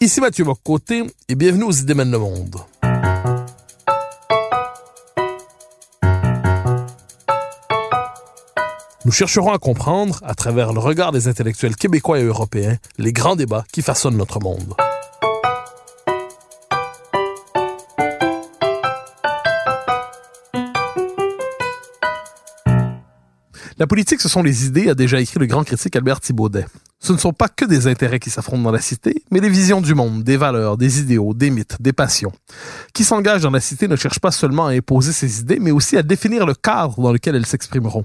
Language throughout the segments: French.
Ici Mathieu Bocoté et bienvenue aux Idées mènent le monde. Nous chercherons à comprendre, à travers le regard des intellectuels québécois et européens, les grands débats qui façonnent notre monde. La politique, ce sont les idées, a déjà écrit le grand critique Albert Thibaudet. Ce ne sont pas que des intérêts qui s'affrontent dans la cité, mais des visions du monde, des valeurs, des idéaux, des mythes, des passions. Qui s'engage dans la cité ne cherche pas seulement à imposer ses idées, mais aussi à définir le cadre dans lequel elles s'exprimeront.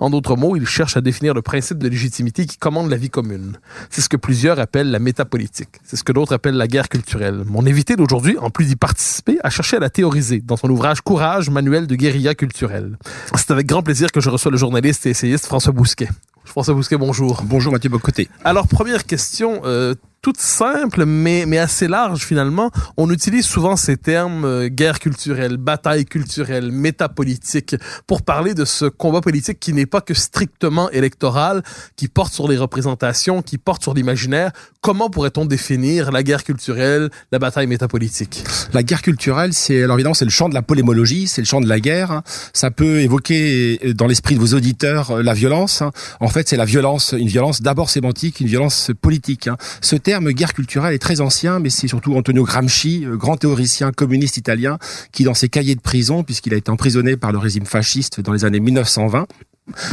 En d'autres mots, il cherche à définir le principe de légitimité qui commande la vie commune. C'est ce que plusieurs appellent la métapolitique. C'est ce que d'autres appellent la guerre culturelle. Mon invité d'aujourd'hui, en plus d'y participer, a cherché à la théoriser dans son ouvrage Courage, manuel de guérilla culturelle. C'est avec grand plaisir que je reçois le journaliste et essayiste François Bousquet. François Bousquet, bonjour. Bonjour Mathieu Bocoté. Alors, première question, euh, toute simple, mais, mais assez large finalement. On utilise souvent ces termes euh, guerre culturelle, bataille culturelle, métapolitique, pour parler de ce combat politique qui n'est pas que strictement électoral, qui porte sur les représentations, qui porte sur l'imaginaire. Comment pourrait-on définir la guerre culturelle, la bataille métapolitique? La guerre culturelle, c'est alors évidemment c'est le champ de la polémologie, c'est le champ de la guerre. Ça peut évoquer euh, dans l'esprit de vos auditeurs euh, la violence. En fait, c'est la violence, une violence d'abord sémantique, une violence politique. hein. Guerre culturelle est très ancien, mais c'est surtout Antonio Gramsci, euh, grand théoricien communiste italien, qui dans ses cahiers de prison, puisqu'il a été emprisonné par le régime fasciste dans les années 1920,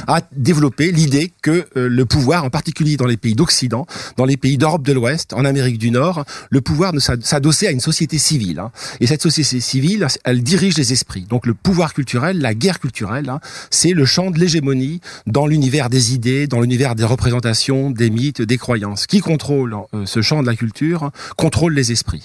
a développé l'idée que euh, le pouvoir, en particulier dans les pays d'Occident, dans les pays d'Europe de l'Ouest, en Amérique du Nord, le pouvoir ne s'ad- s'adossait à une société civile. hein. Et cette société civile, elle dirige les esprits. Donc le pouvoir culturel, la guerre culturelle, hein, c'est le champ de l'hégémonie dans l'univers des idées, dans l'univers des représentations, des mythes, des croyances. Qui contrôle euh, ce champ de la culture contrôle les esprits.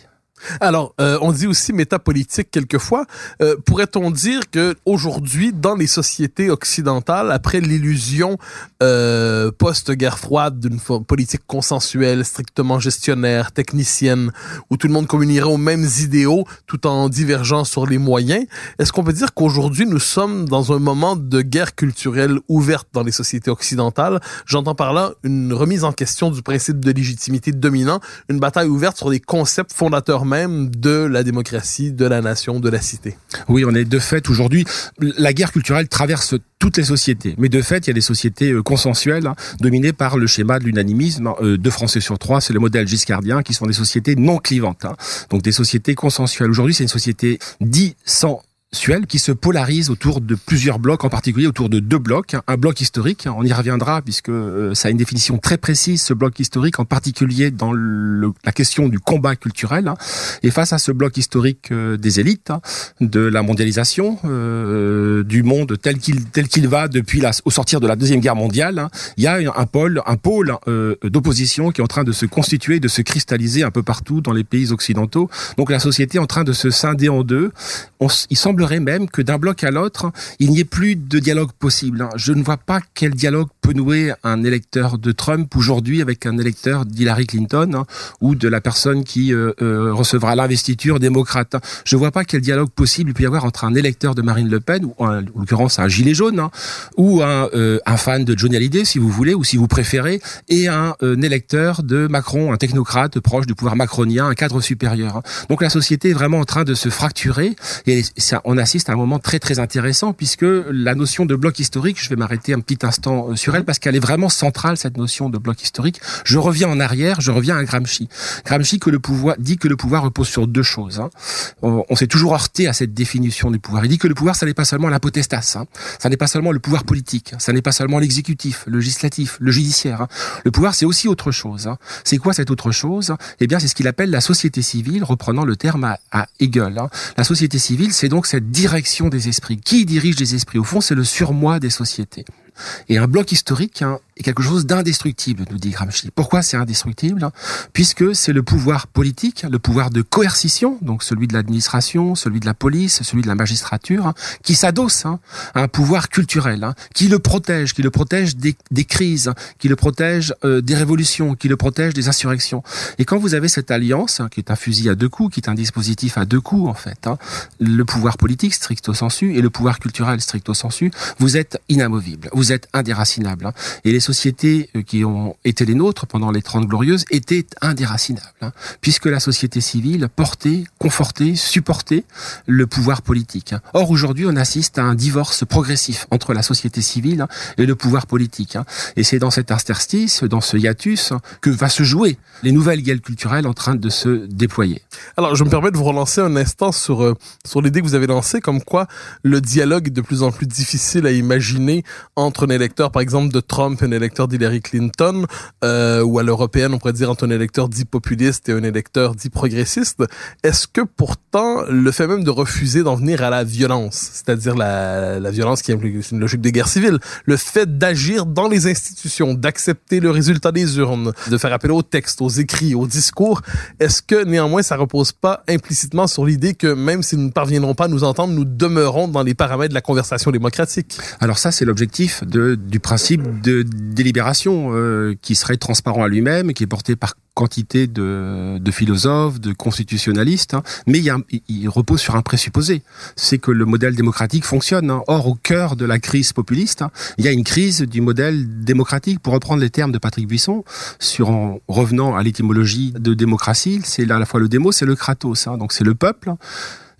Alors, euh, on dit aussi métapolitique quelquefois. Euh, Pourrait-on dire que aujourd'hui, dans les sociétés occidentales, après l'illusion euh, post-guerre froide d'une politique consensuelle, strictement gestionnaire, technicienne, où tout le monde communierait aux mêmes idéaux tout en divergeant sur les moyens, est-ce qu'on peut dire qu'aujourd'hui, nous sommes dans un moment de guerre culturelle ouverte dans les sociétés occidentales? J'entends par là une remise en question du principe de légitimité dominant, une bataille ouverte sur les concepts fondateurs même de la démocratie, de la nation, de la cité. Oui, on est de fait aujourd'hui. La guerre culturelle traverse toutes les sociétés, mais de fait, il y a des sociétés euh, consensuelles hein, dominées par le schéma de l'unanimisme. Euh, deux Français sur trois, c'est le modèle giscardien, qui sont des sociétés non clivantes, hein. donc des sociétés consensuelles. Aujourd'hui, c'est une société dit sans qui se polarise autour de plusieurs blocs, en particulier autour de deux blocs. Un bloc historique, on y reviendra puisque euh, ça a une définition très précise, ce bloc historique, en particulier dans la question du combat culturel. hein. Et face à ce bloc historique euh, des élites, hein, de la mondialisation, euh, du monde tel qu'il va depuis au sortir de la deuxième guerre mondiale, hein, il y a un pôle, un pôle d'opposition qui est en train de se constituer, de se cristalliser un peu partout dans les pays occidentaux. Donc la société est en train de se scinder en deux. Il même que d'un bloc à l'autre, il n'y ait plus de dialogue possible. Je ne vois pas quel dialogue peut nouer un électeur de Trump aujourd'hui avec un électeur d'Hillary Clinton hein, ou de la personne qui euh, euh, recevra l'investiture démocrate. Je vois pas quel dialogue possible il peut y avoir entre un électeur de Marine Le Pen ou en l'occurrence un gilet jaune hein, ou un, euh, un fan de Johnny Hallyday si vous voulez ou si vous préférez et un, un électeur de Macron, un technocrate proche du pouvoir macronien, un cadre supérieur. hein. Donc la société est vraiment en train de se fracturer et ça, on assiste à un moment très très intéressant puisque la notion de bloc historique, je vais m'arrêter un petit instant euh, sur elle parce qu'elle est vraiment centrale cette notion de bloc historique. Je reviens en arrière, je reviens à Gramsci. Gramsci que le pouvoir dit que le pouvoir repose sur deux choses. hein. On, on s'est toujours heurté à cette définition du pouvoir. Il dit que le pouvoir, ça n'est pas seulement la potestas, hein. ça n'est pas seulement le pouvoir politique, ça n'est pas seulement l'exécutif, le législatif, le judiciaire. hein. Le pouvoir, c'est aussi autre chose. C'est quoi cette autre chose? Eh bien, c'est ce qu'il appelle la société civile, reprenant le terme à, à Hegel. La société civile, c'est donc cette direction des esprits. Qui dirige les esprits? Au fond, c'est le surmoi des sociétés. Et un bloc historique hein, est quelque chose d'indestructible, nous dit Gramsci. Pourquoi c'est indestructible? Puisque c'est le pouvoir politique, le pouvoir de coercition, donc celui de l'administration, celui de la police, celui de la magistrature, hein, qui s'adosse hein, à un pouvoir culturel, hein, qui le protège, qui le protège des, des crises, qui le protège euh, des révolutions, qui le protège des insurrections. Et quand vous avez cette alliance, qui est un fusil à deux coups, qui est un dispositif à deux coups en fait, le pouvoir politique stricto sensu et le pouvoir culturel stricto sensu, vous êtes inamovible, êtes indéracinable. Et les sociétés euh, qui ont été les nôtres pendant les Trente Glorieuses étaient indéracinables, hein, puisque la société civile portait, confortait, supportait le pouvoir politique. Hein. Or, aujourd'hui, on assiste à un divorce progressif entre la société civile hein, et le pouvoir politique. Et c'est dans cet interstice, dans ce hiatus, que va se jouer les nouvelles guerres culturelles en train de se déployer. Alors, je me permets de vous relancer un instant sur, euh, sur l'idée que vous avez lancée, comme quoi le dialogue est de plus en plus difficile à imaginer entre un électeur, par exemple, de Trump et un électeur d'Hillary Clinton, euh, ou à l'européenne, on pourrait dire entre un électeur dit populiste et un électeur dit progressiste. Est-ce que pourtant, le fait même de refuser d'en venir à la violence, c'est-à-dire la, violence qui implique une logique de guerre civile, le fait d'agir dans les institutions, d'accepter le résultat des urnes, de faire appel aux textes, aux écrits, aux discours, est-ce que néanmoins ça repose pas implicitement sur l'idée que même si nous ne parviendrons pas à nous entendre, nous demeurons dans les paramètres de la conversation démocratique? Alors ça, c'est l'objectif de, du principe de délibération euh, qui serait transparent à lui-même, qui est porté par quantité de, de philosophes, de constitutionnalistes, hein. mais il, y a, il, repose sur un présupposé, c'est que le modèle démocratique fonctionne. Hein. Or, au cœur de la crise populiste, hein, il y a une crise du modèle démocratique. Pour reprendre les termes de Patrick Buisson, sur en revenant à l'étymologie de démocratie, c'est à la fois le démo, c'est le kratos, donc c'est le peuple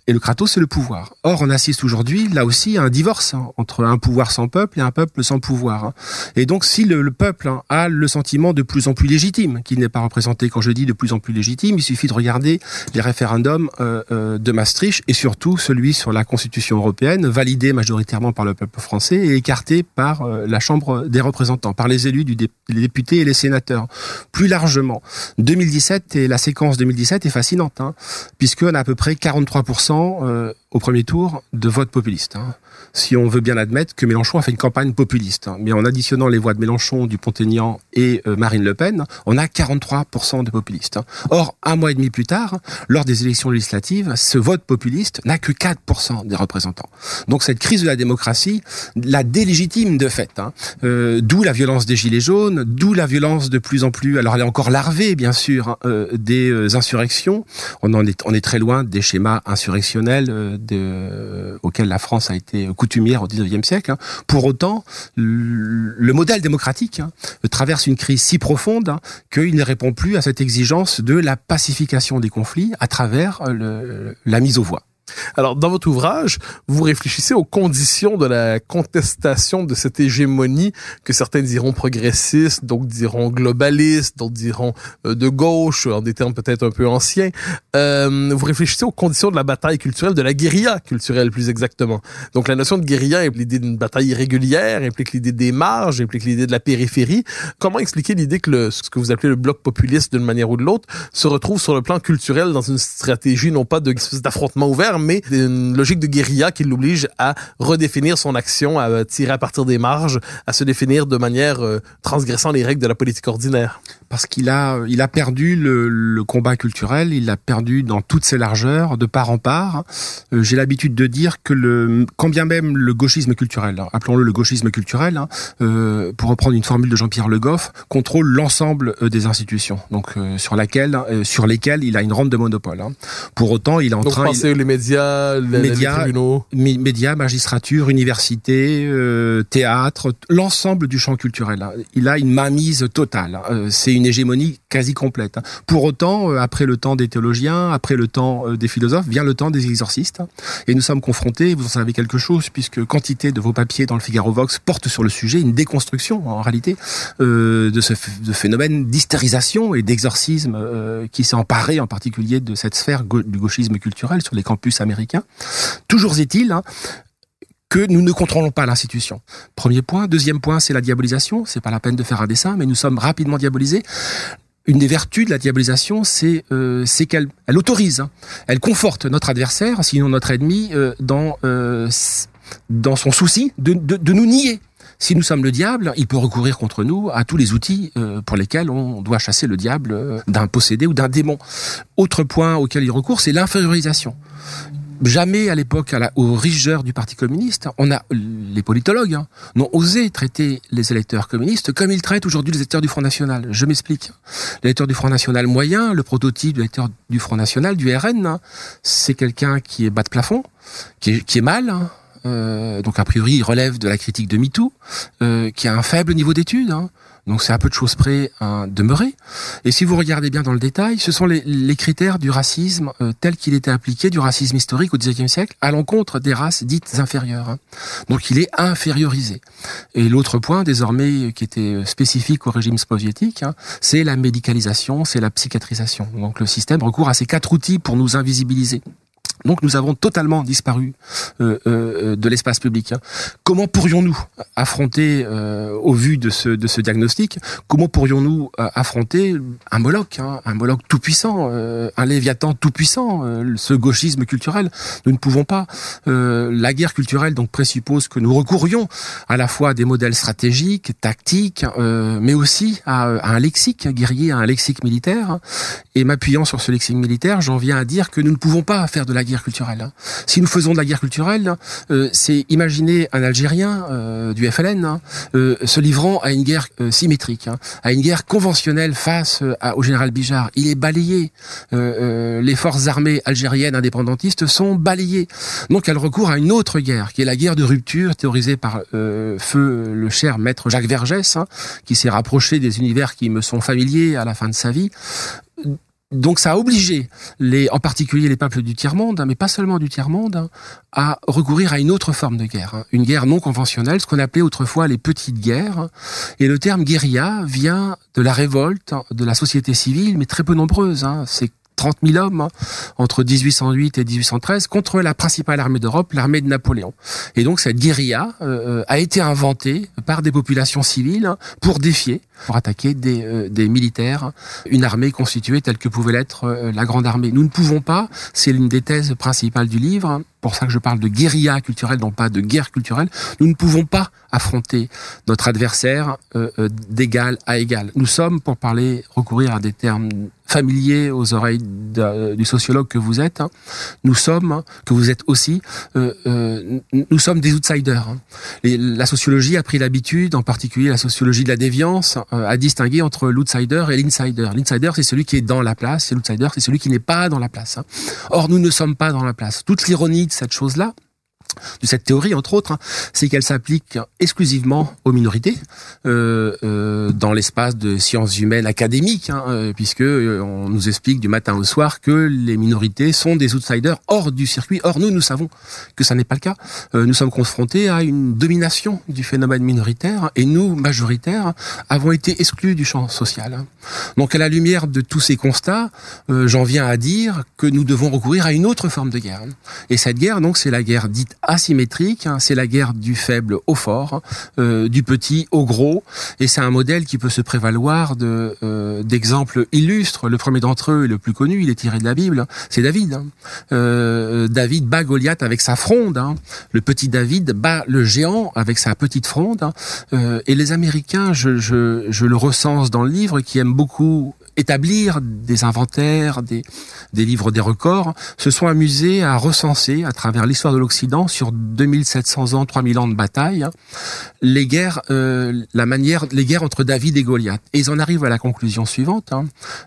et le Kratos, c'est le pouvoir. Or, on assiste aujourd'hui, là aussi, à un divorce hein, entre un pouvoir sans peuple et un peuple sans pouvoir. Hein. Et donc, si le, peuple hein, a le sentiment de plus en plus légitime, qu'il n'est pas représenté, quand je dis de plus en plus légitime, il suffit de regarder les référendums euh, euh, de Maastricht et surtout celui sur la Constitution européenne, validé majoritairement par le peuple français et écarté par euh, la Chambre des représentants, par les élus, du les députés et les sénateurs. Plus largement, 2017 et la séquence 2017 est fascinante, puisqu'on a à peu près 43% euh, au premier tour de vote populiste. Hein. Si on veut bien admettre que Mélenchon a fait une campagne populiste, hein. mais en additionnant les voix de Mélenchon, du Pont-Aignan et euh, Marine Le Pen, on a 43% de populistes. Hein. Or, un mois et demi plus tard, lors des élections législatives, ce vote populiste n'a que 4% des représentants. Donc cette crise de la démocratie la délégitime de fait. Euh, d'où la violence des gilets jaunes, d'où la violence de plus en plus, alors elle est encore larvée bien sûr, euh, des insurrections. On en est, on est très loin des schémas insurrectionnels de, auquel la France a été au XIXe siècle. Hein. Pour autant, le modèle démocratique hein, traverse une crise si profonde hein, qu'il ne répond plus à cette exigence de la pacification des conflits à travers la mise aux voix. Alors, dans votre ouvrage, vous réfléchissez aux conditions de la contestation de cette hégémonie que certains diront progressiste, d'autres diront globaliste, d'autres diront euh, de gauche, en des termes peut-être un peu anciens. Euh, vous réfléchissez aux conditions de la bataille culturelle, de la guérilla culturelle plus exactement. Donc, la notion de guérilla implique l'idée d'une bataille irrégulière, implique l'idée des marges, implique l'idée de la périphérie. Comment expliquer l'idée que le, ce que vous appelez le bloc populiste d'une manière ou de l'autre se retrouve sur le plan culturel dans une stratégie non pas d'affrontement ouvert, mais une logique de guérilla qui l'oblige à redéfinir son action, à tirer à partir des marges, à se définir de manière euh, transgressant les règles de la politique ordinaire. Parce qu'il a, il a perdu le, le combat culturel, il l'a perdu dans toutes ses largeurs, de part en part. Euh, j'ai l'habitude de dire que le, quand bien même le gauchisme culturel, appelons-le le gauchisme culturel, hein, euh, pour reprendre une formule de Jean-Pierre Le Goff, contrôle l'ensemble euh, des institutions, donc sur laquelle, sur lesquelles il a une rente de monopole. Hein. Pour autant, il est en donc train. Pensez les médias médias, les Médias, magistrature, université, euh, théâtre, l'ensemble du champ culturel. Hein. Il a une mainmise totale. Hein. Euh, c'est une hégémonie quasi complète. Hein. Pour autant, euh, après le temps des théologiens, après le temps des philosophes, vient le temps des exorcistes. Et nous sommes confrontés, vous en savez quelque chose, puisque quantité de vos papiers dans le Figaro Vox portent sur le sujet, une déconstruction en réalité de ce phénomène d'hystérisation et d'exorcisme qui s'est emparé en particulier de cette sphère du gauchisme culturel sur les campus américain. Toujours est-il hein, que nous ne contrôlons pas l'institution. Premier point. Deuxième point, c'est la diabolisation. C'est pas la peine de faire un dessin, mais nous sommes rapidement diabolisés. une des vertus de la diabolisation, c'est euh, qu'elle elle autorise, hein. elle conforte notre adversaire, sinon notre ennemi, euh, dans euh, dans son souci de nous nier. Si nous sommes le diable, il peut recourir contre nous à tous les outils euh, pour lesquels on doit chasser le diable euh, d'un possédé ou d'un démon. Autre point auquel il recourt, c'est l'infériorisation. Jamais à l'époque, aux rigueurs du Parti communiste, on a les politologues hein, n'ont osé traiter les électeurs communistes comme ils traitent aujourd'hui les électeurs du Front National. Je m'explique. L'électeur du Front National moyen, le prototype de l'électeur du Front National, du RN, hein, c'est quelqu'un qui est bas de plafond, qui est, mal. Euh, donc a priori, il relève de la critique de MeToo, euh, qui a un faible niveau d'études. hein, donc c'est à peu de choses près à demeurer. Et si vous regardez bien dans le détail, ce sont les, les critères du racisme euh, tel qu'il était appliqué, du racisme historique au XIXe siècle, à l'encontre des races dites inférieures. hein. Donc il est infériorisé. Et l'autre point, désormais, qui était spécifique au régime soviétique, hein, c'est la médicalisation, c'est la psychiatrisation. Donc le système recourt à ces quatre outils pour nous invisibiliser. Donc nous avons totalement disparu euh, euh, de l'espace public. hein. Comment pourrions-nous affronter, euh, au vu de ce, de ce diagnostic, comment pourrions-nous euh, affronter un Moloch, hein, un Moloch tout-puissant, euh, un Léviathan tout-puissant, euh, ce gauchisme culturel? Nous ne pouvons pas. Euh, la guerre culturelle donc présuppose que nous recourions à la fois à des modèles stratégiques, tactiques, euh, mais aussi à, à un lexique guerrier, à un lexique militaire. hein. Et m'appuyant sur ce lexique militaire, j'en viens à dire que nous ne pouvons pas faire de la guerre hein. Si nous faisons de la guerre culturelle, euh, c'est imaginer un Algérien euh, du FLN hein, euh, se livrant à une guerre symétrique, hein, à une guerre conventionnelle face au général Bijard. Il est balayé. Les forces armées algériennes indépendantistes sont balayées. Donc elle recourt à une autre guerre, qui est la guerre de rupture théorisée par feu le cher maître Jacques Vergès, qui s'est rapproché des univers qui me sont familiers à la fin de sa vie. Donc ça a obligé, les, en particulier les peuples du tiers-monde, hein, mais pas seulement du tiers-monde, hein, à recourir à une autre forme de guerre, hein, une guerre non conventionnelle, ce qu'on appelait autrefois les petites guerres. Et le terme guérilla vient de la révolte de la société civile, mais très peu nombreuse. C'est 30 000 hommes hein, entre 1808 et 1813 contre la principale armée d'Europe, l'armée de Napoléon. Et donc cette guérilla euh, a été inventée par des populations civiles hein, pour défier, pour attaquer des, euh, des militaires, une armée constituée telle que pouvait l'être euh, la Grande Armée. Nous ne pouvons pas, c'est l'une des thèses principales du livre, hein, pour ça que je parle de guérilla culturelle, non pas de guerre culturelle, nous ne pouvons pas affronter notre adversaire euh, euh, d'égal à égal. Nous sommes, pour parler, recourir à des termes familiers aux oreilles du sociologue que vous êtes, hein, nous sommes, hein, que vous êtes aussi, euh, euh, nous sommes des outsiders. hein. La sociologie a pris l'habitude, en particulier la sociologie de la déviance, euh, à distinguer entre l'outsider et l'insider. L'insider, c'est celui qui est dans la place, et l'outsider, c'est celui qui n'est pas dans la place. Or, nous ne sommes pas dans la place. Toute l'ironie de cette chose-là, de cette théorie, entre autres, hein, c'est qu'elle s'applique exclusivement aux minorités euh, euh, dans l'espace de sciences humaines académiques, hein, euh, puisque euh, on nous explique du matin au soir que les minorités sont des outsiders hors du circuit. Or, nous, nous savons que ça n'est pas le cas. Euh, nous sommes confrontés à une domination du phénomène minoritaire, et nous, majoritaires, avons été exclus du champ social. hein. Donc, à la lumière de tous ces constats, j'en viens à dire que nous devons recourir à une autre forme de guerre. Et cette guerre, donc, c'est la guerre dite asymétrique, hein, c'est la guerre du faible au fort, euh, du petit au gros, et c'est un modèle qui peut se prévaloir de euh, d'exemples illustres. Le premier d'entre eux, et le plus connu, il est tiré de la Bible, c'est David. hein. Euh, David bat Goliath avec sa fronde. hein. Le petit David bat le géant avec sa petite fronde. hein. Et les Américains, je, je, je le recense dans le livre, qui aiment beaucoup établir des inventaires, des, des livres des records, se sont amusés à recenser à travers l'histoire de l'Occident sur 2700 ans, 3000 ans de bataille, hein, les guerres, euh, la manière, les guerres entre David et Goliath. Et ils en arrivent à la conclusion suivante, hein,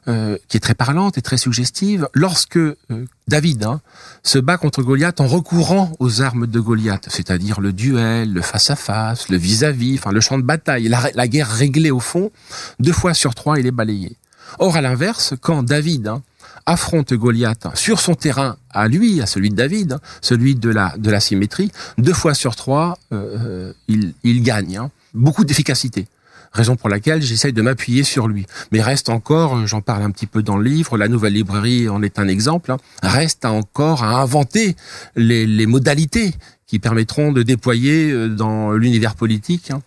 euh, qui est très parlante et très suggestive. Lorsque euh, David hein, se bat contre Goliath en recourant aux armes de Goliath, c'est-à-dire le duel, le face-à-face, le vis-à-vis, enfin le champ de bataille, la, la guerre réglée au fond, deux fois sur trois, il est balayé. Or, à l'inverse, quand David hein, affronte Goliath sur son terrain à lui, à celui de David, hein, celui de la, de la symétrie, deux fois sur trois, euh, euh, il, il gagne. hein. Beaucoup d'efficacité. Raison pour laquelle j'essaye de m'appuyer sur lui. Mais reste encore, j'en parle un petit peu dans le livre, la nouvelle librairie en est un exemple, reste encore à inventer les, les modalités qui permettront de déployer euh, dans l'univers politique hein,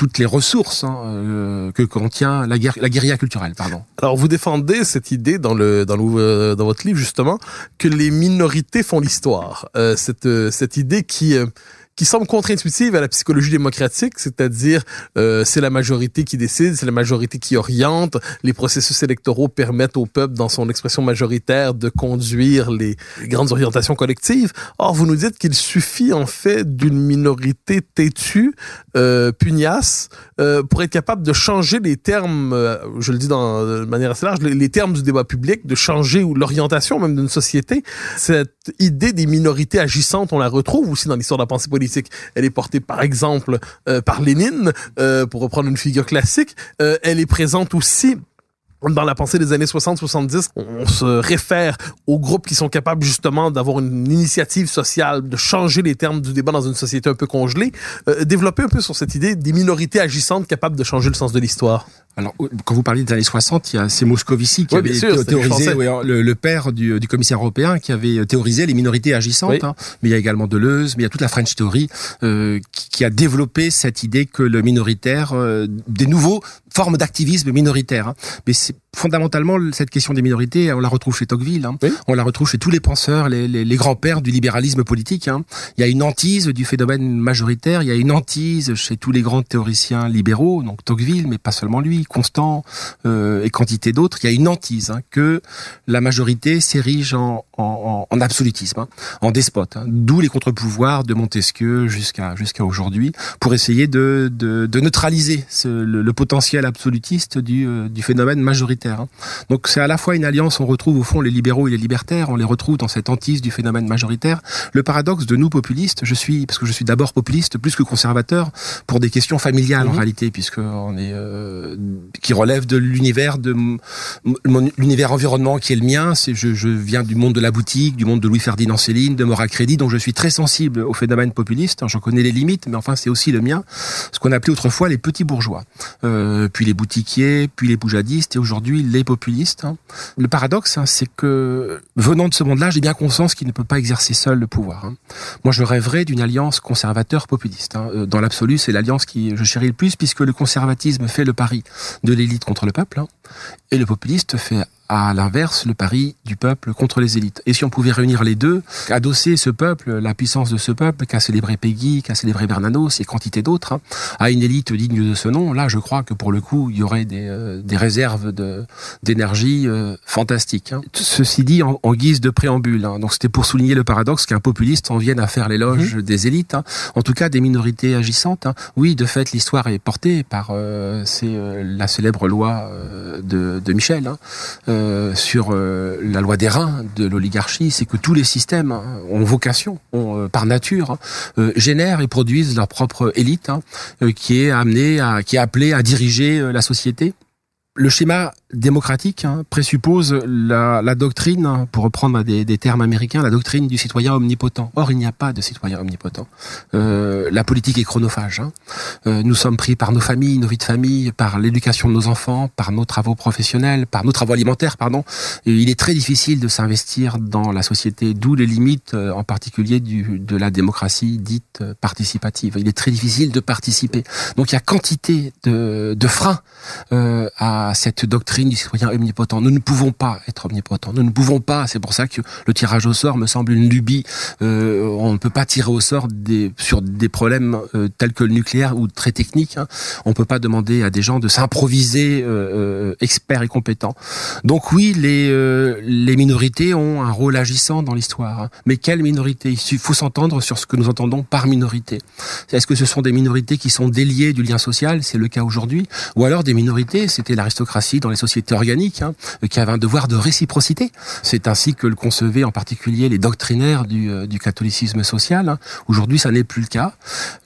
toutes les ressources hein, euh, que contient la, guerre, la guérilla culturelle. Pardon. Alors vous défendez cette idée dans le dans le euh, dans votre livre justement que les minorités font l'histoire. Euh, cette cette idée qui euh, qui semble contre-intuitive à la psychologie démocratique, c'est-à-dire euh, c'est la majorité qui décide, c'est la majorité qui oriente, les processus électoraux permettent au peuple, dans son expression majoritaire, de conduire les, grandes orientations collectives. Or, vous nous dites qu'il suffit en fait d'une minorité têtue, euh, pugnace, euh, pour être capable de changer les termes, euh, je le dis dans, de manière assez large, les, les termes du débat public, de changer l'orientation même d'une société. Cette idée des minorités agissantes, on la retrouve aussi dans l'histoire de la pensée politique. Elle est portée par exemple euh, par Lénine, euh, pour reprendre une figure classique. Euh, elle est présente aussi dans la pensée des années 60-70, on se réfère aux groupes qui sont capables justement d'avoir une initiative sociale, de changer les termes du débat dans une société un peu congelée. Euh, développer un peu sur cette idée des minorités agissantes capables de changer le sens de l'histoire. Alors, quand vous parliez des années 60, il y a c'est Moscovici qui Oui, avait sûr, théorisé, oui, alors, le, le père du, du commissaire européen, qui avait théorisé les minorités agissantes. Oui. hein. Mais il y a également Deleuze, mais il y a toute la French Theory euh, qui, qui a développé cette idée que le minoritaire, euh, des nouveaux formes d'activisme minoritaire. hein. Mais c'est fondamentalement cette question des minorités, on la retrouve chez Tocqueville, hein. Oui. on la retrouve chez tous les penseurs, les, les, les grands-pères du libéralisme politique. hein. Il y a une hantise du phénomène majoritaire, il y a une hantise chez tous les grands théoriciens libéraux, donc Tocqueville, mais pas seulement lui, Constant euh, et quantité d'autres. Il y a une hantise hein, que la majorité s'érige en, en, en absolutisme, hein, en despote. hein. D'où les contre-pouvoirs de Montesquieu jusqu'à jusqu'à aujourd'hui, pour essayer de, de, de neutraliser ce- le, le potentiel absolutiste du, euh, du phénomène majoritaire. Hein. Donc c'est à la fois une alliance, on retrouve au fond les libéraux et les libertaires, on les retrouve dans cette hantise du phénomène majoritaire. Le paradoxe de nous populistes, je suis parce que je suis d'abord populiste plus que conservateur pour des questions familiales en Mhm. réalité, puisque on est euh, qui relève de l'univers de l'univers environnement qui est le mien. C'est je, je viens du monde de la boutique, du monde de Louis Ferdinand Céline, de Mora Crédit, donc je suis très sensible au phénomène populiste. J'en connais les limites, mais enfin c'est aussi le mien. Ce qu'on appelait autrefois les petits bourgeois, Euh, puis les boutiquiers, puis les boujadistes, et aujourd'hui les populistes. hein. Le paradoxe, hein, c'est que venant de ce monde-là, j'ai bien conscience qu'il ne peut pas exercer seul le pouvoir. hein. Moi, je rêverais d'une alliance conservateur-populiste. Euh, Dans l'absolu, c'est l'alliance qui je chéris le plus, puisque le conservatisme fait le pari de l'élite contre le peuple, et le populiste fait à l'inverse le pari du peuple contre les élites. Et si on pouvait réunir les deux, adosser ce peuple, la puissance de ce peuple qu'a célébré Peggy, qu'a célébré Bernanos et quantité d'autres, hein, à une élite digne de ce nom, là je crois que pour le coup il y aurait des, euh, des réserves de d'énergie euh, fantastiques. hein. Ceci dit en, en guise de préambule, hein. donc c'était pour souligner le paradoxe qu'un populiste en vienne à faire l'éloge des élites, en tout cas des minorités agissantes. Oui, de fait l'histoire est portée par euh, c'est euh, la célèbre loi de, de Michel. Euh, sur euh, la loi des reins de l'oligarchie, c'est que tous les systèmes hein, ont vocation, euh, par nature, hein, génèrent et produisent leur propre élite, hein, qui est amenée qui est appelée à diriger la société. Le schéma démocratique hein, présuppose la, la doctrine, hein, pour reprendre des, des termes américains, la doctrine du citoyen omnipotent. Or, il n'y a pas de citoyen omnipotent. Euh, la politique est chronophage. hein. Euh, nous sommes pris par nos familles, nos vies de famille, par l'éducation de nos enfants, par nos travaux professionnels, par nos travaux alimentaires, pardon. Et il est très difficile de s'investir dans la société, d'où les limites, euh, en particulier du, de la démocratie dite euh, participative. Il est très difficile de participer. Donc il y a quantité de, de freins euh, à cette doctrine du citoyen omnipotent. Nous ne pouvons pas être omnipotents. Nous ne pouvons pas. C'est pour ça que le tirage au sort me semble une lubie. Euh, on ne peut pas tirer au sort sur des problèmes euh, tels que le nucléaire ou très techniques. hein. On peut pas demander à des gens de s'improviser euh, experts et compétents. Donc oui, les, minorités ont un rôle agissant dans l'histoire. hein. Mais quelle minorité? Il faut s'entendre sur ce que nous entendons par minorité. Est-ce que ce sont des minorités qui sont déliées du lien social? C'est le cas aujourd'hui. Ou alors des minorités, c'était l'aristocratie dans les sociétés organiques, hein, qui avait un devoir de réciprocité. C'est ainsi que le concevaient en particulier les doctrinaires du, euh, du catholicisme social. hein. Aujourd'hui, ça n'est plus le cas.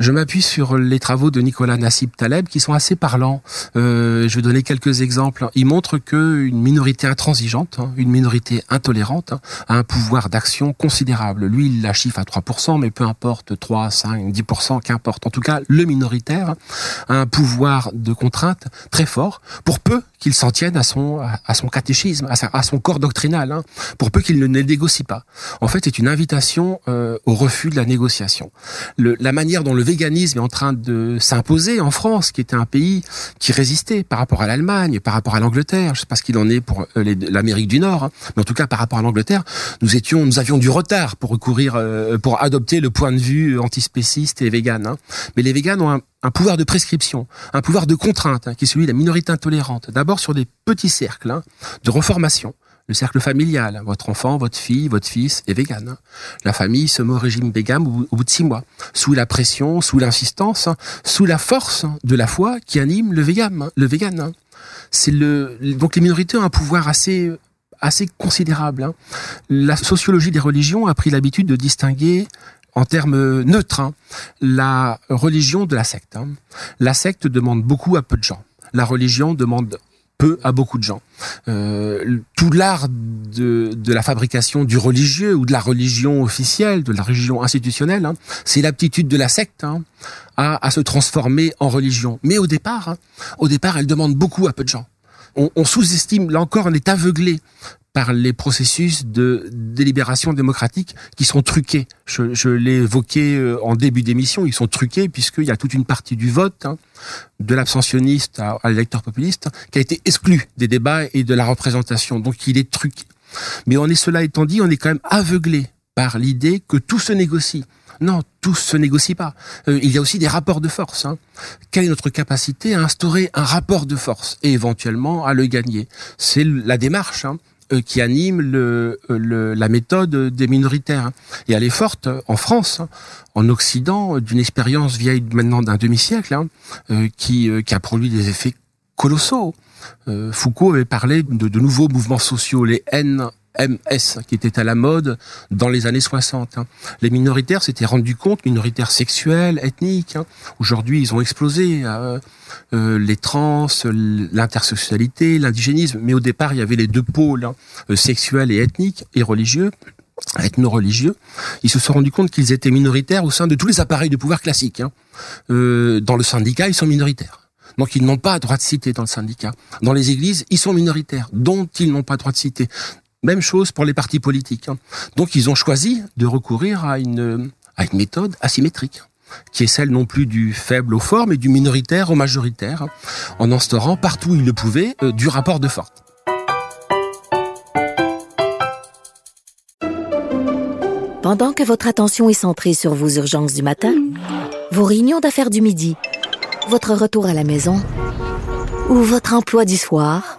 Je m'appuie sur les travaux de Nicolas Nassib Taleb qui sont assez parlants. Euh, je vais donner quelques exemples. Il montre que une minorité intransigeante, hein, une minorité intolérante, a un pouvoir d'action considérable. Lui, il la chiffre à 3%, mais peu importe, 3, 5, 10%, qu'importe. En tout cas, le minoritaire a un pouvoir de contrainte très fort, pour peu qu'il s'en tienne à son à son catéchisme, à, son corps doctrinal, hein, pour peu qu'il ne les négocie pas. En fait, c'est une invitation euh, au refus de la négociation. La manière dont le véganisme est en train de s'imposer en France, qui était un pays qui résistait par rapport à l'Allemagne, par rapport à l'Angleterre, je sais pas ce qu'il en est pour euh, l'Amérique du Nord, hein, mais en tout cas par rapport à l'Angleterre, nous étions, nous avions du retard pour recourir, euh, pour adopter le point de vue antispéciste et vegan. hein. Mais les véganes ont un, un pouvoir de prescription, un pouvoir de contrainte, hein, qui est celui de la minorité intolérante. D'abord sur des petits cercles hein, de reformation. Le cercle familial, hein, votre enfant, votre fille, votre fils est vegan. La famille se met au régime vegan au, bout- de six mois, sous la pression, sous l'insistance, sous la force de la foi qui anime le vegan. le vegan. donc les minorités ont un pouvoir assez considérable. La sociologie des religions a pris l'habitude de distinguer en termes neutres hein, la religion de la secte. hein. La secte demande beaucoup à peu de gens. La religion demande peu à beaucoup de gens. Euh, tout l'art de, la fabrication du religieux ou de la religion officielle, de la religion institutionnelle, hein, c'est l'aptitude de la secte à, se transformer en religion. Mais au départ, au elle demande beaucoup à peu de gens. On, on sous-estime, là encore, on est aveuglé par les processus de délibération démocratique qui sont truqués. Je, l'ai évoqué euh, en début d'émission, ils sont truqués puisqu'il y a toute une partie du vote, hein, de l'abstentionniste à, l'électeur populiste, qui a été exclu des débats et de la représentation. Donc il est truqué. Mais on est cela étant dit, on est quand même aveuglé par l'idée que tout se négocie. Non, tout se négocie pas. Euh, il y a aussi des rapports de force. Hein. Quelle est notre capacité à instaurer un rapport de force et éventuellement à le gagner? C'est la démarche hein, qui anime le, euh, le- la méthode des minoritaires. Et elle est forte euh, en France, en Occident, euh, d'une expérience vieille maintenant d'un demi-siècle, hein, euh, qui, euh, qui a produit des effets colossaux. Euh, Foucault avait parlé de, de nouveaux mouvements sociaux, les NMS, qui étaient à la mode dans les années 60. hein. Les minoritaires s'étaient rendus compte, minoritaires sexuels, ethniques, hein. aujourd'hui ils ont explosé, euh, euh, les trans, l'intersexualité, l'indigénisme, mais au départ il y avait les deux pôles, hein, sexuels et ethniques, et religieux, ethno-religieux, ils se sont rendus compte qu'ils étaient minoritaires au sein de tous les appareils de pouvoir classiques. hein. Euh, dans le syndicat, ils sont minoritaires. Donc ils n'ont pas droit de citer dans le syndicat. Dans les églises, ils sont minoritaires, dont ils n'ont pas droit de citer. Même chose pour les partis politiques. hein. Donc ils ont choisi de recourir à une, méthode asymétrique qui est celle non plus du faible au fort, mais du minoritaire au majoritaire, hein, en instaurant partout où ils le pouvaient euh, du rapport de force. Pendant que votre attention est centrée sur vos urgences du matin, vos réunions d'affaires du midi, votre retour à la maison ou votre emploi du soir,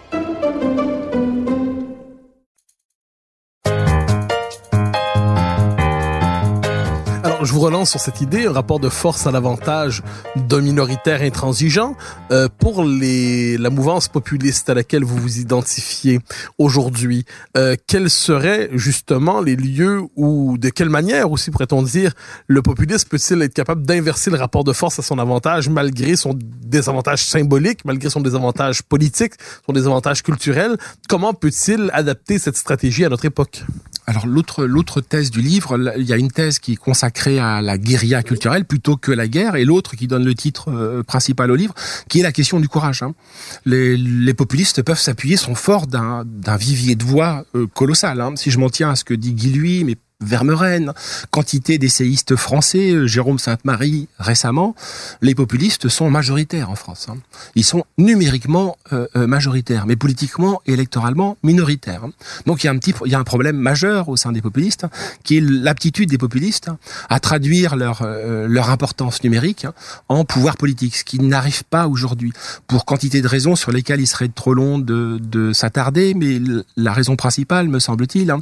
Je vous relance sur cette idée, un rapport de force à l'avantage d'un minoritaire intransigeant. Euh, pour les, la mouvance populiste à laquelle vous vous identifiez aujourd'hui, euh, quels seraient justement les lieux ou de quelle manière aussi pourrait-on dire le populisme peut-il être capable d'inverser le rapport de force à son avantage malgré son désavantage symbolique, malgré son désavantage politique, son désavantage culturel? Comment peut-il adapter cette stratégie à notre époque? Alors l'autre l'autre thèse du livre, il y a une thèse qui est consacrée à la guérilla culturelle plutôt que la guerre, et l'autre qui donne le titre euh, principal au livre, qui est la question du courage. hein. Les, populistes peuvent s'appuyer, sont forts d'un vivier de voix euh, colossal. hein. Si je m'en tiens à ce que dit Guy Lui, mais Vermeuren, quantité d'essayistes français, euh, Jérôme Sainte-Marie récemment, les populistes sont majoritaires en France. hein. Ils sont numériquement euh, euh, majoritaires, mais politiquement et électoralement minoritaires. hein. Donc il y a un petit, il y a un problème majeur au sein des populistes, qui est l'aptitude des populistes hein, à traduire leur euh, leur importance numérique en pouvoir politique, ce qui n'arrive pas aujourd'hui pour quantité de raisons sur lesquelles il serait trop long de, de s'attarder, mais la raison principale, me semble-t-il,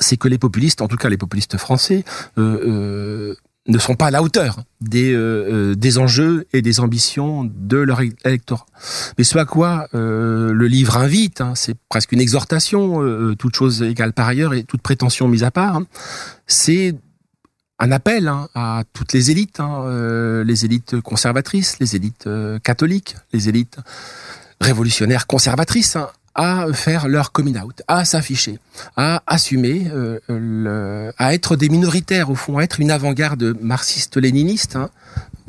c'est que les populistes, en tout cas les populistes français, euh, euh, ne sont pas à la hauteur des, euh, euh, des enjeux et des ambitions de leur électorat. Mais ce à quoi euh, le livre invite, hein, c'est presque une exhortation, euh, toute chose égale par ailleurs et toute prétention mise à part, hein, c'est un appel hein, à toutes les élites, hein, euh, les élites conservatrices, les élites euh, catholiques, les élites révolutionnaires conservatrices, hein, à faire leur coming out, à s'afficher, à assumer, euh, le, à être des minoritaires au fond, à être une avant-garde marxiste-léniniste. Hein,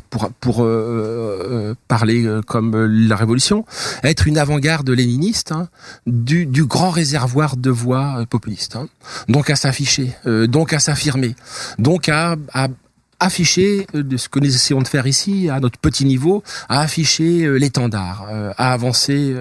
pour, pour euh, parler comme la révolution, être une avant-garde léniniste hein, du, du, grand réservoir de voix populistes. Hein. Donc à s'afficher, euh, donc à s'affirmer, donc à, à afficher de ce que nous essayons de faire ici à notre petit niveau, à afficher l'étendard, à avancer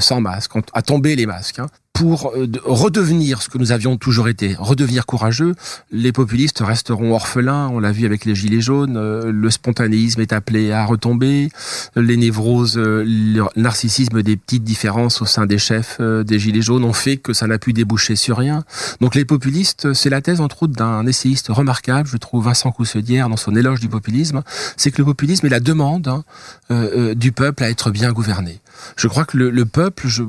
sans masque, à tomber les masques. Pour euh, redevenir ce que nous avions toujours été, redevenir courageux. Les populistes resteront orphelins, on l'a vu avec les gilets jaunes, euh, le spontanéisme est appelé à retomber, les névroses, euh, le narcissisme des petites différences au sein des chefs des gilets jaunes ont fait que ça n'a pu déboucher sur rien. Donc les populistes, c'est la thèse entre autres d'un essayiste remarquable, je trouve Vincent Coussedière dans son éloge du populisme, c'est que le populisme est la demande hein, du peuple à être bien gouverné. Je crois que le, le peuple, je,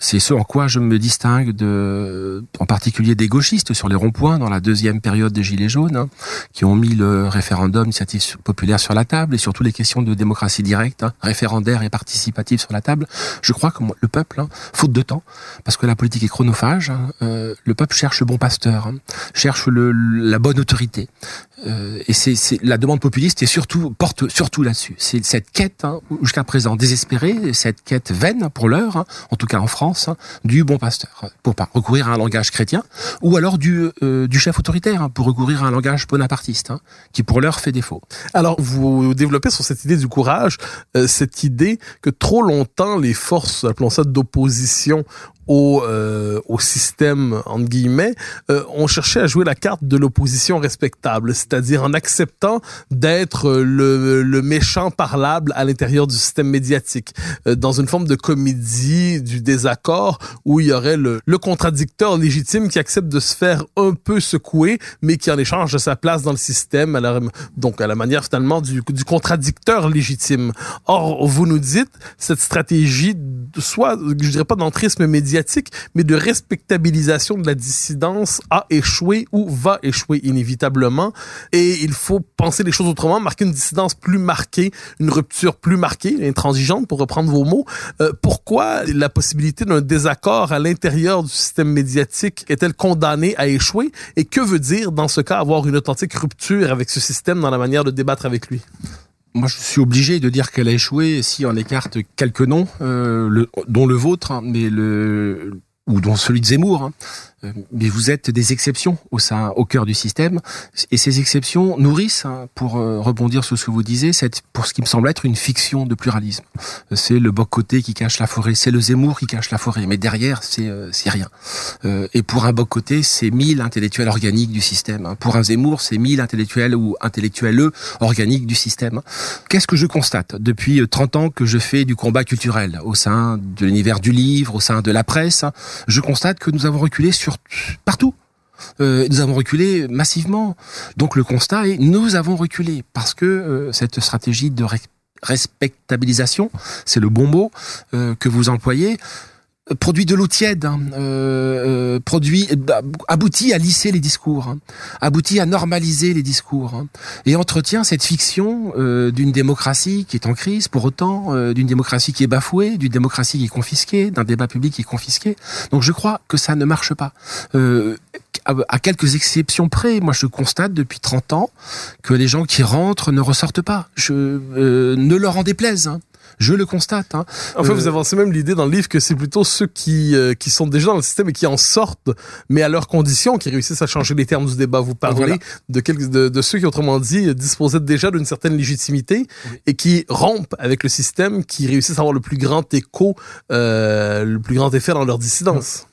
c'est ce en quoi je me distingue de, en particulier des gauchistes sur les ronds-points dans la deuxième période des Gilets jaunes, hein, qui ont mis le référendum d'initiative populaire sur la table et surtout les questions de démocratie directe, hein, référendaire et participative sur la table. Je crois que le peuple, hein, faute de temps, parce que la politique est chronophage, hein, euh, le peuple cherche le bon pasteur, hein, cherche le, la bonne autorité. Euh, et c'est la demande populiste et surtout porte surtout là-dessus. C'est cette quête jusqu'à présent désespérée, cette quête vaine pour l'heure, en tout cas en France Hein, du bon pasteur, pour pas recourir à un langage chrétien, ou alors du, euh, chef autoritaire, hein, pour recourir à un langage bonapartiste, hein, qui pour l'heure fait défaut. Alors, vous développez sur cette idée du courage, euh, cette idée que trop longtemps les forces, appelons ça d'opposition au, euh, au système, entre guillemets, euh, on cherchait à jouer la carte de l'opposition respectable, c'est-à-dire en acceptant d'être le, le, méchant parlable à l'intérieur du système médiatique, euh, dans une forme de comédie du désaccord où il y aurait le, le contradicteur légitime qui accepte de se faire un peu secouer, mais qui en échange de sa place dans le système, à la, donc à la manière finalement du, du contradicteur légitime. Or, vous nous dites, cette stratégie, soit, je dirais pas d'entrisme médiatique, mais de respectabilisation de la dissidence a échoué ou va échouer inévitablement. Et il faut penser les choses autrement, marquer une dissidence plus marquée, une rupture plus marquée, intransigeante, pour reprendre vos mots. Euh, pourquoi la possibilité d'un désaccord à l'intérieur du système médiatique est-elle condamnée à échouer? Et que veut dire, dans ce cas, avoir une authentique rupture avec ce système dans la manière de débattre avec lui? Moi, je suis obligé de dire qu'elle a échoué si on écarte quelques noms, euh, dont le vôtre, hein, mais le ou dont celui de Zemmour. Hein. Euh, mais vous êtes des exceptions au sein, au cœur du système, et ces exceptions nourrissent, hein, pour euh, rebondir sur ce que vous disiez, cette, pour ce qui me semble être une fiction de pluralisme. C'est le boc côté qui cache la forêt, c'est le Zemmour qui cache la forêt, mais derrière c'est euh, rien. et pour un boc côté, c'est mille intellectuels organiques du système. Hein. Pour un Zemmour, c'est mille intellectuels ou intellectuels organiques du système. Qu'est-ce que je constate depuis 30 ans que je fais du combat culturel au sein de l'univers du livre, au sein de la presse? Je constate que nous avons reculé sur partout. Euh, nous avons reculé massivement. Donc le constat est nous avons reculé parce que euh, cette stratégie de respectabilisation, c'est le bon mot euh, que vous employez, produit de l'eau tiède, hein, euh, euh produit bah, aboutit à lisser les discours, hein, aboutit à normaliser les discours, hein, et entretient cette fiction euh, d'une démocratie qui est en crise, pour autant euh, d'une démocratie qui est bafouée, d'une démocratie qui est confisquée, d'un débat public qui est confisqué. Donc je crois que ça ne marche pas. Euh, à quelques exceptions près, moi je constate depuis 30 ans que les gens qui rentrent ne ressortent pas. Je ne leur en déplaise. Je le constate. Hein. En fait, vous euh, avancez même l'idée dans le livre que c'est plutôt ceux qui euh, qui sont déjà dans le système et qui en sortent, mais à leurs conditions, qui réussissent à changer les termes du débat. Vous parlez de, quelques, de, de, ceux qui, autrement dit, disposaient déjà d'une certaine légitimité et qui rompent avec le système, qui réussissent à avoir le plus grand écho, euh, le plus grand effet dans leur dissidence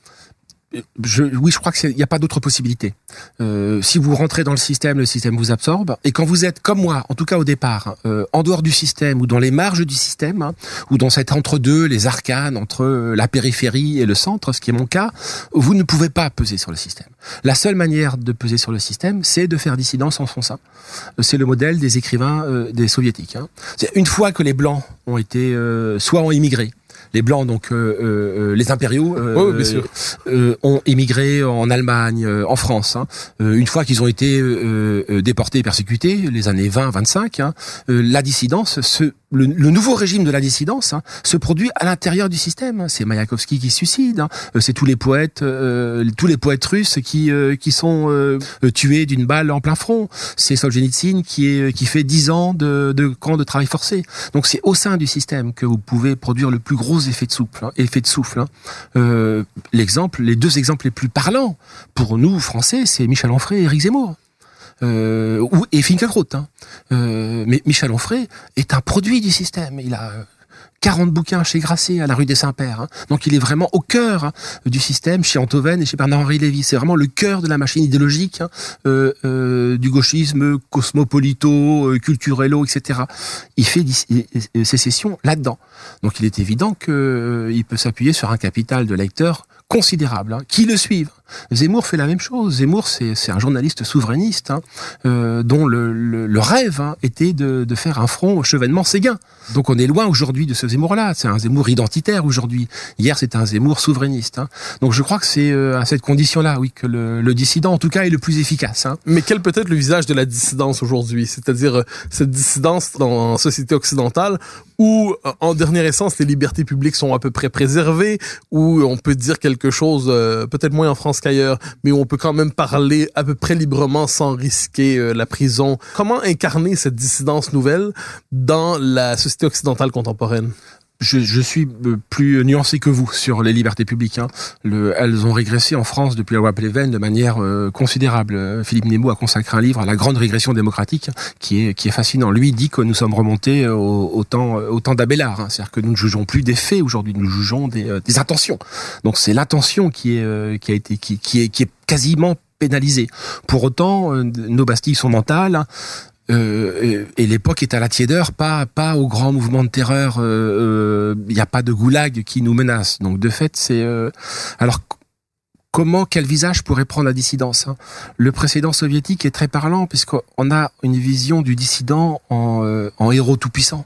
je, oui, je crois qu'il n'y a pas d'autre possibilité. Euh, si vous rentrez dans le système, le système vous absorbe. Et quand vous êtes comme moi, en tout cas au départ, euh, en dehors du système ou dans les marges du système, hein, ou dans cet entre-deux, les arcanes entre euh, la périphérie et le centre, ce qui est mon cas, vous ne pouvez pas peser sur le système. La seule manière de peser sur le système, c'est de faire dissidence en son sein. C'est le modèle des écrivains des soviétiques. Hein. Une fois que les blancs ont été, soit ont immigré, les blancs, donc euh, euh, les impériaux, bien sûr. euh, ont émigré en Allemagne, euh, en France. hein. Euh, une fois qu'ils ont été euh, euh, déportés et persécutés, les années 20-25, hein, euh, la dissidence, se, le, le nouveau régime de la dissidence hein, se produit à l'intérieur du système. hein. C'est Mayakovsky qui se suicide, hein. Euh, c'est tous les poètes, euh, tous les poètes russes qui euh, qui sont euh, euh, tués d'une balle en plein front. C'est Solzhenitsyn qui est qui fait 10 ans de, de camp de travail forcé. Donc c'est au sein du système que vous pouvez produire le plus gros effet de souffle. hein, effet de souffle. hein. Euh, les deux exemples les plus parlants pour nous Français, c'est Michel Onfray et Éric Zemmour. Euh, et Finkielkraut. Hein. Euh, mais Michel Onfray est un produit du système. Il a 40 bouquins chez Grasset à la rue des Saints-Pères. hein. Donc il est vraiment au cœur hein, du système chez Antoven et chez Bernard-Henri Lévy. C'est vraiment le cœur de la machine idéologique hein, euh, euh, du gauchisme cosmopolito, euh, culturello, etc. Il fait sécession là-dedans. Donc il est évident qu'il peut s'appuyer sur un capital de lecteurs considérable, qui le suivent. Zemmour fait la même chose. Zemmour, c'est un journaliste souverainiste hein, euh, dont le, le- le rêve hein, était de, de faire un front au chevènement séguin. Donc on est loin aujourd'hui de ce Zemmour-là. C'est un Zemmour identitaire aujourd'hui. Hier, c'était un Zemmour souverainiste. hein. Donc je crois que c'est euh, à cette condition-là, oui, que le, le dissident, en tout cas, est le plus efficace. hein. Mais quel peut être le visage de la dissidence aujourd'hui? C'est-à-dire euh, cette dissidence dans la société occidentale où, euh, en dernière essence, les libertés publiques sont à peu près préservées, où on peut dire quelque chose, euh, peut-être moins en France mais on peut quand même parler à peu près librement sans risquer euh, la prison. Comment incarner cette dissidence nouvelle dans la société occidentale contemporaine? Je, je suis euh, plus nuancé que vous sur les libertés publiques. hein. Le, elles ont régressé en France depuis la loi Pleven de manière euh, considérable. Euh, Philippe Nemo a consacré un livre à la grande régression démocratique qui est, qui est fascinant. Lui dit que nous sommes remontés euh, au, au temps, au temps d'Abélard. hein. C'est-à-dire que nous ne jugeons plus des faits aujourd'hui, nous jugeons des, euh, des intentions. Donc c'est l'intention qui est, euh, qui a été, qui, qui est, qui est quasiment pénalisée. Pour autant, euh, nos bastilles sont mentales. Euh, et l'époque est à la tiédeur, pas pas au grand mouvement de terreur. Il n'y a pas de goulag qui nous menace. Donc de fait, c'est euh, alors comment quel visage pourrait prendre la dissidence hein? Le précédent soviétique est très parlant puisqu'on a une vision du dissident en, euh, héros tout puissant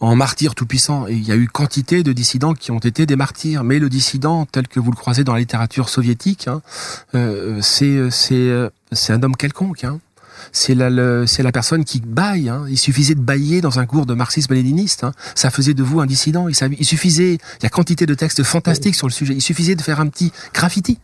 en martyr tout puissant. Et il y a eu quantité de dissidents qui ont été des martyrs. Mais le dissident, tel que vous le croisez dans la littérature soviétique, hein, euh, c'est euh, c'est un homme quelconque. Hein c'est la, le- c'est la personne qui baille. Hein. Il suffisait de bailler dans un cours de marxisme-léniniste. Hein. Ça faisait de vous un dissident. Il, suffisait, il y a quantité de textes fantastiques sur le sujet. Il suffisait de faire un petit graffiti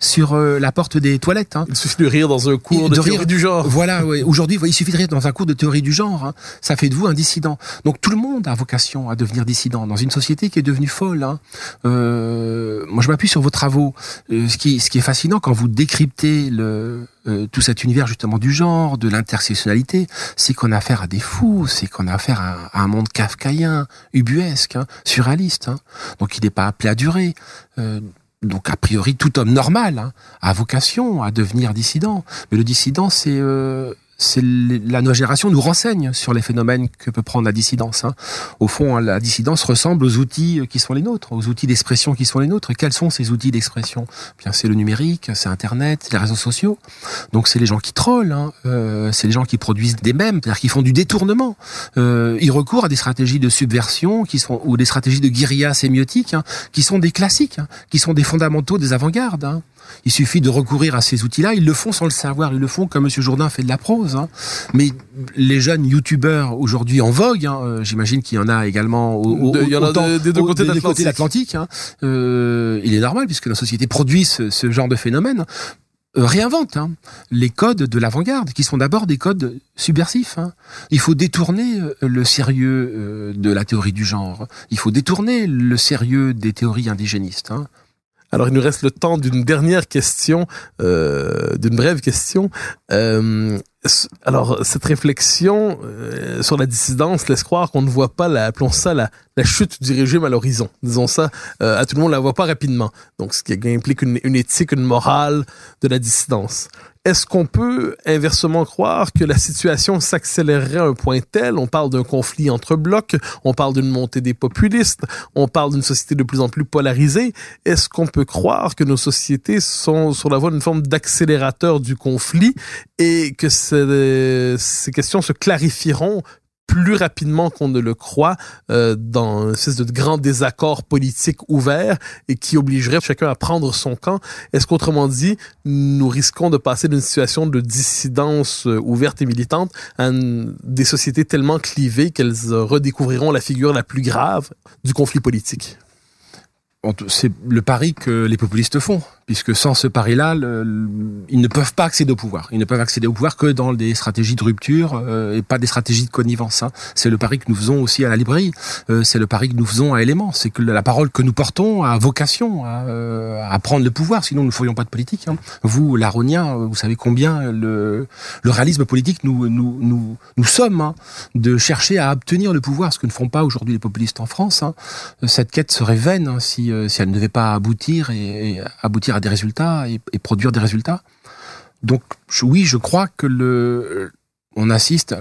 sur euh, la porte des toilettes. Hein. Il suffit de rire dans un cours de, De théorie rire. du genre. Voilà, ouais. aujourd'hui, il suffit de rire dans un cours de théorie du genre. hein. Ça fait de vous un dissident. Donc tout le monde a vocation à devenir dissident dans une société qui est devenue folle. hein. Euh, moi, je m'appuie sur vos travaux. Euh, ce, qui, ce qui est fascinant quand vous décryptez le, euh, tout cet univers justement du genre, de l'intersectionnalité, c'est qu'on a affaire à des fous, c'est qu'on a affaire à, à un monde kafkaïen, ubuesque, hein, surréaliste. hein. Donc il n'est pas appelé à durer. Euh, donc a priori tout homme normal hein, a vocation à devenir dissident. Mais le dissident, c'est euh, la nouvelle génération nous renseigne sur les phénomènes que peut prendre la dissidence. hein. Au fond, hein, la dissidence ressemble aux outils qui sont les nôtres, aux outils d'expression qui sont les nôtres. Quels sont ces outils d'expression? Bien, c'est le numérique, c'est Internet, les réseaux sociaux. Donc, c'est les gens qui trollent, hein, euh, c'est les gens qui produisent des mèmes, c'est-à-dire qui font du détournement. Euh, ils recourent à des stratégies de subversion qui sont ou des stratégies de guérilla sémiotique hein, qui sont des classiques, hein, qui sont des fondamentaux des avant-gardes. Il suffit de recourir à ces outils-là. Ils le font sans le savoir. Ils le font comme Monsieur Jourdain fait de la prose. hein. Mais les jeunes youtubeurs aujourd'hui en vogue, hein, euh, j'imagine qu'il y en a également au, au- De- il y en a autant- des- des deux côtés de l'Atlantique. hein. Euh, il est normal puisque la société produit ce, ce genre de phénomène. euh, réinvente hein, les codes de l'avant-garde, qui sont d'abord des codes subversifs. hein. Il faut détourner euh, le sérieux euh, de la théorie du genre. Il faut détourner le sérieux des théories indigénistes. hein. Alors, il nous reste le temps d'une dernière question, euh, d'une brève question. Euh, alors, cette réflexion euh, sur la dissidence laisse croire qu'on ne voit pas, la, appelons ça la, la chute du régime à l'horizon. Disons ça, euh, à tout le monde, on la voit pas rapidement. Donc, ce qui implique une, une éthique, une morale de la dissidence. Est-ce qu'on peut inversement croire que la situation s'accélérerait à un point tel, on parle d'un conflit entre blocs, on parle d'une montée des populistes, on parle d'une société de plus en plus polarisée, est-ce qu'on peut croire que nos sociétés sont sur la voie d'une forme d'accélérateur du conflit et que ces, ces questions se clarifieront plus rapidement qu'on ne le croit euh, dans une espèce de grand désaccord politique ouvert et qui obligerait chacun à prendre son camp. Est-ce qu'autrement dit, nous risquons de passer d'une situation de dissidence euh, ouverte et militante à des sociétés tellement clivées qu'elles euh, redécouvriront la figure la plus grave du conflit politique? C'est le pari que les populistes font, puisque sans ce pari-là, ils ne peuvent pas accéder au pouvoir. Ils ne peuvent accéder au pouvoir que dans des stratégies de rupture euh, et pas des stratégies de connivence. hein. C'est le pari que nous faisons aussi à la librairie. Euh, c'est le pari que nous faisons à Éléments. C'est que la parole que nous portons a vocation à, euh, à prendre le pouvoir, sinon nous ne ferions pas de politique. hein. Vous, Laronien, vous savez combien le, le réalisme politique nous, nous, nous, nous sommes hein, de chercher à obtenir le pouvoir, ce que ne font pas aujourd'hui les populistes en France. hein. Cette quête serait vaine hein, si, euh, si elle ne devait pas aboutir et, aboutir à des résultats et, et produire des résultats. Donc oui, je crois que le on assiste.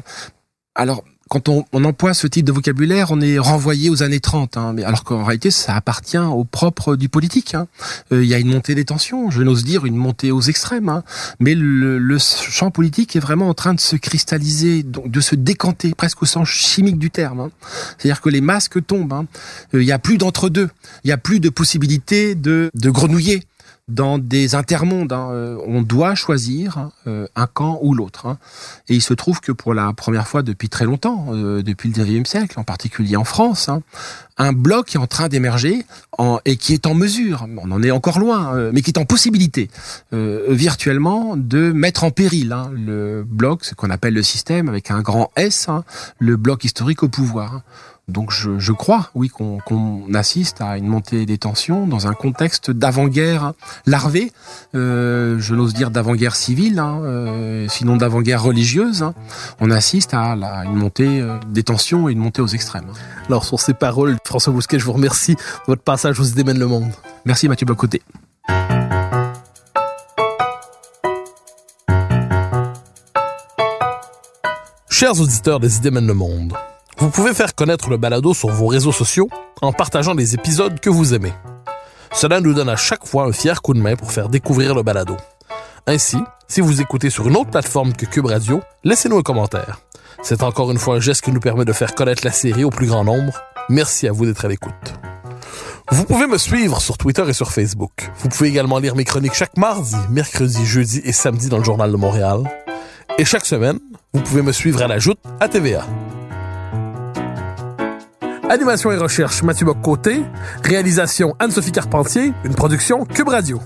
Alors quand on, on emploie ce type de vocabulaire, on est renvoyé aux années 30, hein, mais alors qu'en réalité, ça appartient au propre du politique. hein. Euh, Il y a une montée des tensions, je n'ose dire une montée aux extrêmes, hein. mais le, le champ politique est vraiment en train de se cristalliser, donc de se décanter, presque au sens chimique du terme. hein. C'est-à-dire que les masques tombent. hein. Euh, Il n'y a plus d'entre-deux. Il n'y a plus de possibilité de, de grenouiller dans des intermondes. hein. Euh, On doit choisir hein, euh, un camp ou l'autre. hein. Et il se trouve que pour la première fois depuis très longtemps, euh, depuis le 19e siècle, en particulier en France, un bloc est en train d'émerger et qui est en mesure, on en est encore loin, mais qui est en possibilité virtuellement de mettre en péril le bloc, ce qu'on appelle le système avec un grand S, le bloc historique au pouvoir. Donc je, je crois, oui, qu'on assiste à une montée des tensions dans un contexte d'avant-guerre larvée, euh, je n'ose dire d'avant-guerre civile, hein, euh, sinon d'avant-guerre religieuse. hein. On assiste à la- une montée euh, des tensions et une montée aux extrêmes. Alors, sur ces paroles, François Bousquet, je vous remercie de votre passage aux idées mènent le monde. Merci Mathieu Bocoté. Chers auditeurs des idées mènent le monde, vous pouvez faire connaître le balado sur vos réseaux sociaux en partageant les épisodes que vous aimez. Cela nous donne à chaque fois un fier coup de main pour faire découvrir le balado. Ainsi, si vous écoutez sur une autre plateforme que Cube Radio, laissez-nous un commentaire. C'est encore une fois un geste qui nous permet de faire connaître la série au plus grand nombre. Merci à vous d'être à l'écoute. Vous pouvez me suivre sur Twitter et sur Facebook. Vous pouvez également lire mes chroniques chaque mardi, mercredi, jeudi et samedi dans le Journal de Montréal. Et chaque semaine, vous pouvez me suivre à la joute à TVA. Animation et recherche Mathieu Bock-Côté. Réalisation Anne-Sophie Carpentier. Une production Cube Radio.